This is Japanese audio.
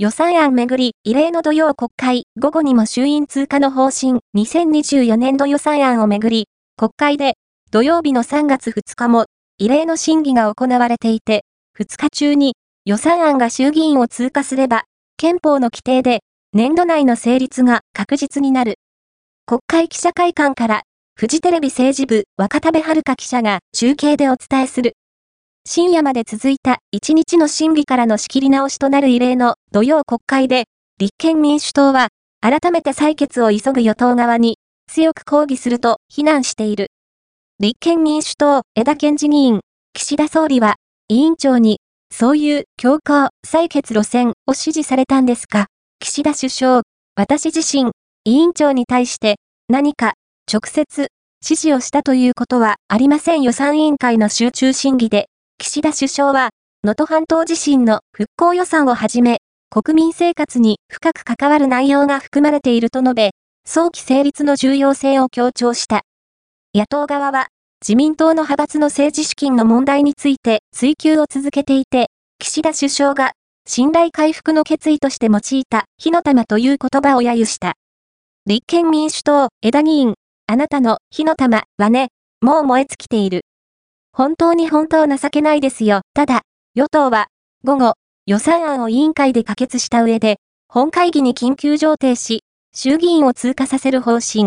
予算案めぐり、異例の土曜国会、午後にも衆院通過の方針、2024年度予算案をめぐり、国会で、土曜日の3月2日も、異例の審議が行われていて、2日中に、予算案が衆議院を通過すれば、憲法の規定で、年度内の成立が確実になる。国会記者会館から、フジテレビ政治部若田部遥記者が中継でお伝えする。深夜まで続いた一日の審議からの仕切り直しとなる異例の土曜国会で、立憲民主党は、改めて採決を急ぐ与党側に、強く抗議すると非難している。立憲民主党枝健二議員、岸田総理は、委員長に、そういう強行採決路線を指示されたんですか岸田首相、私自身、委員長に対して、何か、直接、指示をしたということはありません予算委員会の集中審議で、岸田首相は、能登半島地震の復興予算をはじめ、国民生活に深く関わる内容が含まれていると述べ、早期成立の重要性を強調した。野党側は、自民党の派閥の政治資金の問題について追及を続けていて、岸田首相が、信頼回復の決意として用いた火の玉という言葉を揶揄した。立憲民主党、枝議員、あなたの火の玉はね、もう燃え尽きている。本当に本当情けないですよ。ただ、与党は、午後、予算案を委員会で可決した上で、本会議に緊急上程し、衆議院を通過させる方針。